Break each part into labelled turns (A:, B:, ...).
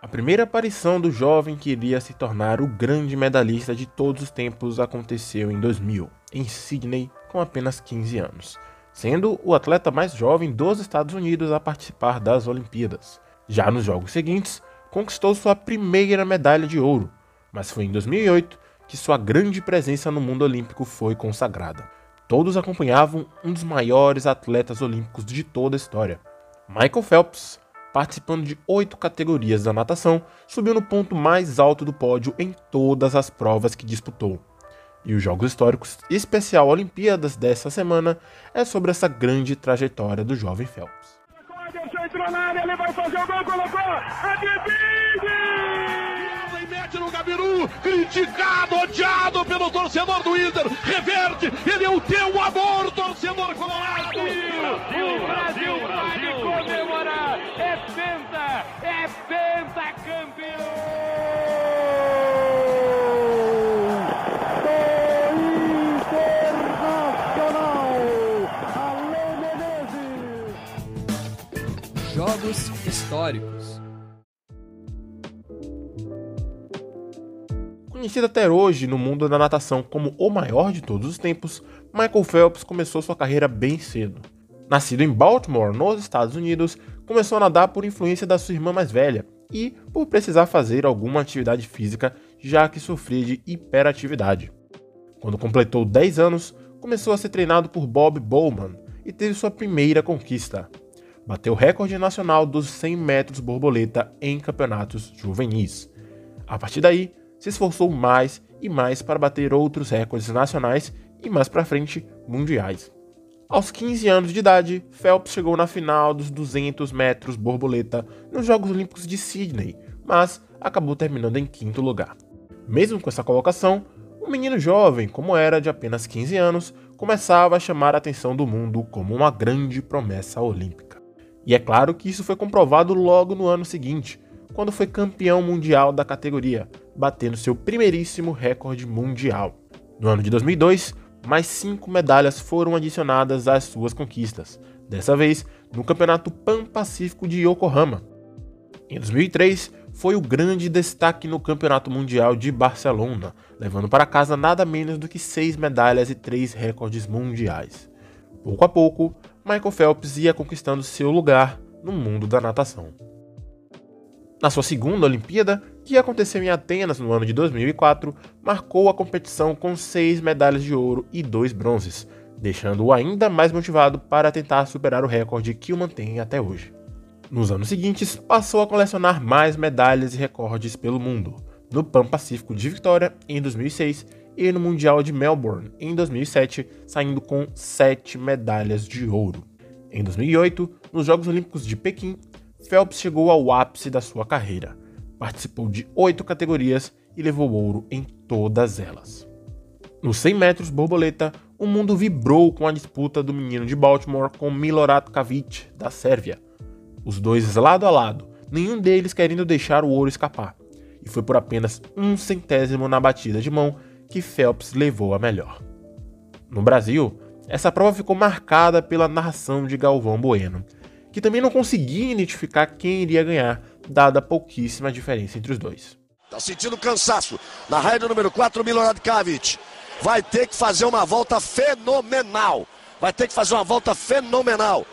A: A primeira aparição do jovem que iria se tornar o grande medalhista de todos os tempos aconteceu em 2000, em Sydney, com apenas 15 anos, sendo o atleta mais jovem dos Estados Unidos a participar das Olimpíadas. Já nos jogos seguintes, conquistou sua primeira medalha de ouro, mas foi em 2008 que sua grande presença no mundo olímpico foi consagrada. Todos acompanhavam um dos maiores atletas olímpicos de toda a história. Michael Phelps, participando de oito categorias da natação, subiu no ponto mais alto do pódio em todas as provas que disputou. E os Jogos Históricos Especial Olimpíadas dessa semana é sobre essa grande trajetória do jovem Phelps.
B: No Gabiru, criticado, odiado pelo torcedor do Inter, reverte, ele é o teu amor, torcedor colorado.
C: Brasil, Brasil, Brasil, Brasil pode comemorar, é penta, é penta campeão.
A: Jogos históricos. Conhecido até hoje no mundo da natação como o maior de todos os tempos, Michael Phelps começou sua carreira bem cedo. Nascido em Baltimore, nos Estados Unidos, começou a nadar por influência da sua irmã mais velha e por precisar fazer alguma atividade física, já que sofria de hiperatividade. Quando completou 10 anos, começou a ser treinado por Bob Bowman e teve sua primeira conquista. Bateu o recorde nacional dos 100 metros borboleta em campeonatos juvenis. A partir daí, se esforçou mais e mais para bater outros recordes nacionais e mais para frente mundiais. Aos 15 anos de idade, Phelps chegou na final dos 200 metros borboleta nos Jogos Olímpicos de Sydney, mas acabou terminando em quinto lugar. Mesmo com essa colocação, o menino jovem, como era de apenas 15 anos, começava a chamar a atenção do mundo como uma grande promessa olímpica. E é claro que isso foi comprovado logo no ano seguinte, quando foi campeão mundial da categoria, batendo seu primeiríssimo recorde mundial. No ano de 2002, mais cinco medalhas foram adicionadas às suas conquistas, dessa vez no Campeonato Pan-Pacífico de Yokohama. Em 2003, foi o grande destaque no Campeonato Mundial de Barcelona, levando para casa nada menos do que seis medalhas e três recordes mundiais. Pouco a pouco, Michael Phelps ia conquistando seu lugar no mundo da natação. Na sua segunda Olimpíada, que aconteceu em Atenas no ano de 2004, marcou a competição com seis medalhas de ouro e dois bronzes, deixando-o ainda mais motivado para tentar superar o recorde que o mantém até hoje. Nos anos seguintes, passou a colecionar mais medalhas e recordes pelo mundo, no Pan Pacífico de Vitória em 2006 e no Mundial de Melbourne em 2007, saindo com sete medalhas de ouro. Em 2008, nos Jogos Olímpicos de Pequim, Phelps chegou ao ápice da sua carreira. Participou de oito categorias e levou ouro em todas elas. Nos 100 metros borboleta, o mundo vibrou com a disputa do menino de Baltimore com Milorad Kavic, da Sérvia. Os dois lado a lado, nenhum deles querendo deixar o ouro escapar. E foi por apenas um centésimo na batida de mão que Phelps levou a melhor. No Brasil, essa prova ficou marcada pela narração de Galvão Bueno, que também não conseguia identificar quem iria ganhar, dada pouquíssima diferença entre os dois.
D: Tá sentindo cansaço. Na raia número 4, Milorad Kavic. Vai ter que fazer uma volta fenomenal. Vai ter que fazer uma volta fenomenal.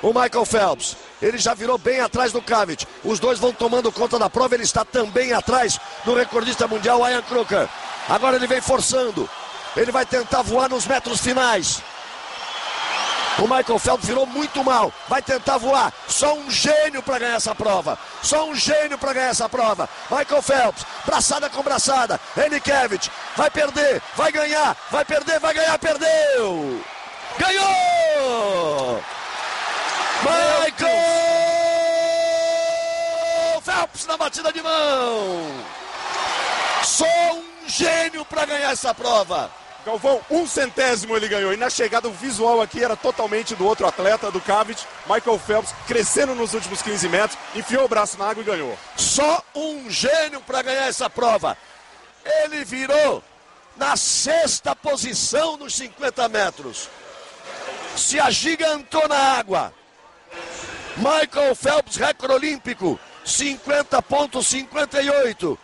D: O Michael Phelps, ele já virou bem atrás do Kavic. Os dois vão tomando conta da prova. Ele está também atrás do recordista mundial, Ian Kruger. Agora ele vem forçando. Ele vai tentar voar nos metros finais. O Michael Phelps virou muito mal. Vai tentar voar. Só um gênio para ganhar essa prova. Só um gênio para ganhar essa prova. Michael Phelps, braçada com braçada. Enikevich vai perder, vai ganhar, vai perder, vai ganhar, perdeu. Ganhou! Michael Phelps na batida de mão. Só um gênio para ganhar essa prova.
E: Galvão, um centésimo ele ganhou. E na chegada, o visual aqui era totalmente do outro atleta, do Cavit, Michael Phelps, crescendo nos últimos 15 metros, enfiou o braço na água e ganhou.
D: Só um gênio para ganhar essa prova. Ele virou na sexta posição nos 50 metros. Se agigantou na água. Michael Phelps, recorde olímpico. 50.58.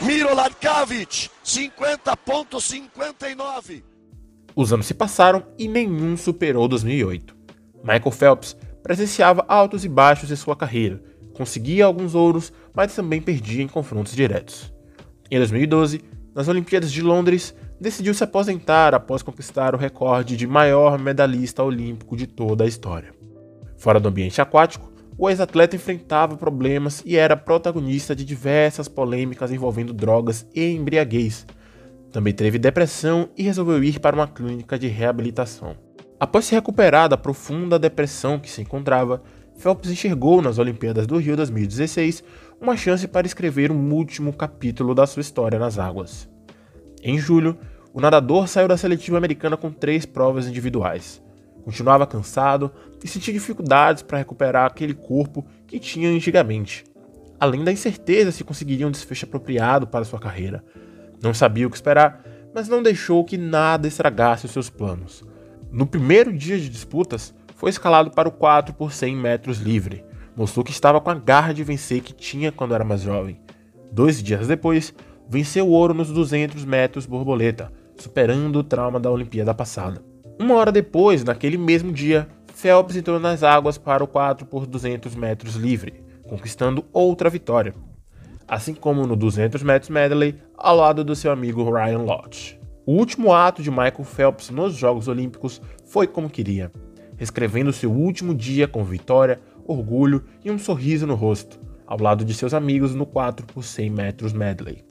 D: Mirolad Kavic, 50.59.
A: Os anos se passaram e nenhum superou 2008. Michael Phelps presenciava altos e baixos em sua carreira, conseguia alguns ouros, mas também perdia em confrontos diretos. Em 2012, nas Olimpíadas de Londres, decidiu se aposentar após conquistar o recorde de maior medalhista olímpico de toda a história. Fora do ambiente aquático, o ex-atleta enfrentava problemas e era protagonista de diversas polêmicas envolvendo drogas e embriaguez. Também teve depressão e resolveu ir para uma clínica de reabilitação. Após se recuperar da profunda depressão que se encontrava, Phelps enxergou nas Olimpíadas do Rio 2016 uma chance para escrever um último capítulo da sua história nas águas. Em julho, o nadador saiu da seletiva americana com três provas individuais. Continuava cansado e sentia dificuldades para recuperar aquele corpo que tinha antigamente, além da incerteza se conseguiria um desfecho apropriado para sua carreira. Não sabia o que esperar, mas não deixou que nada estragasse os seus planos. No primeiro dia de disputas, foi escalado para o 4 por 100 metros livre. Mostrou que estava com a garra de vencer que tinha quando era mais jovem. Dois dias depois, venceu o ouro nos 200 metros borboleta, superando o trauma da Olimpíada passada. Uma hora depois, naquele mesmo dia, Phelps entrou nas águas para o 4 por 200 metros livre, conquistando outra vitória, assim como no 200 metros medley ao lado do seu amigo Ryan Lodge. O último ato de Michael Phelps nos Jogos Olímpicos foi como queria escrevendo seu último dia com vitória, orgulho e um sorriso no rosto, ao lado de seus amigos no 4 por 100 metros medley.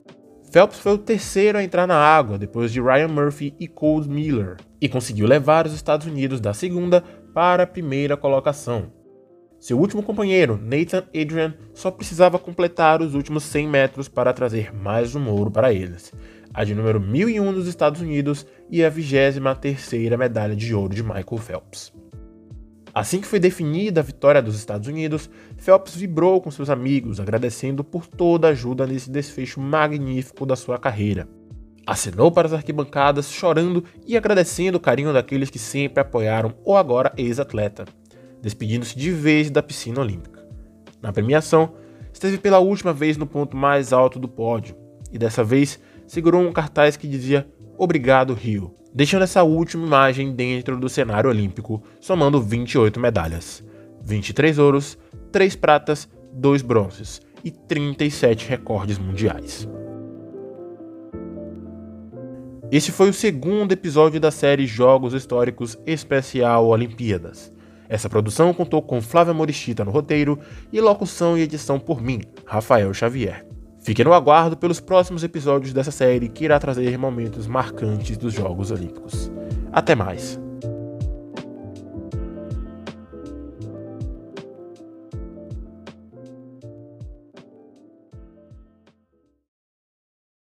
A: Phelps foi o terceiro a entrar na água depois de Ryan Murphy e Cole Miller e conseguiu levar os Estados Unidos da segunda para a primeira colocação. Seu último companheiro, Nathan Adrian, só precisava completar os últimos 100 metros para trazer mais um ouro para eles, a de número 1001 dos Estados Unidos e a 23ª medalha de ouro de Michael Phelps. Assim que foi definida a vitória dos Estados Unidos, Phelps vibrou com seus amigos, agradecendo por toda a ajuda nesse desfecho magnífico da sua carreira. Acenou para as arquibancadas, chorando e agradecendo o carinho daqueles que sempre apoiaram o agora ex-atleta, despedindo-se de vez da piscina olímpica. Na premiação, esteve pela última vez no ponto mais alto do pódio, e dessa vez segurou um cartaz que dizia Obrigado, Rio, deixando essa última imagem dentro do cenário olímpico, somando 28 medalhas: 23 ouros, 3 pratas, 2 bronzes e 37 recordes mundiais. Esse foi o segundo episódio da série Jogos Históricos Especial Olimpíadas. Essa produção contou com Flávia Morichita no roteiro e locução e edição por mim, Rafael Xavier. Fique no aguardo pelos próximos episódios dessa série que irá trazer momentos marcantes dos Jogos Olímpicos. Até mais!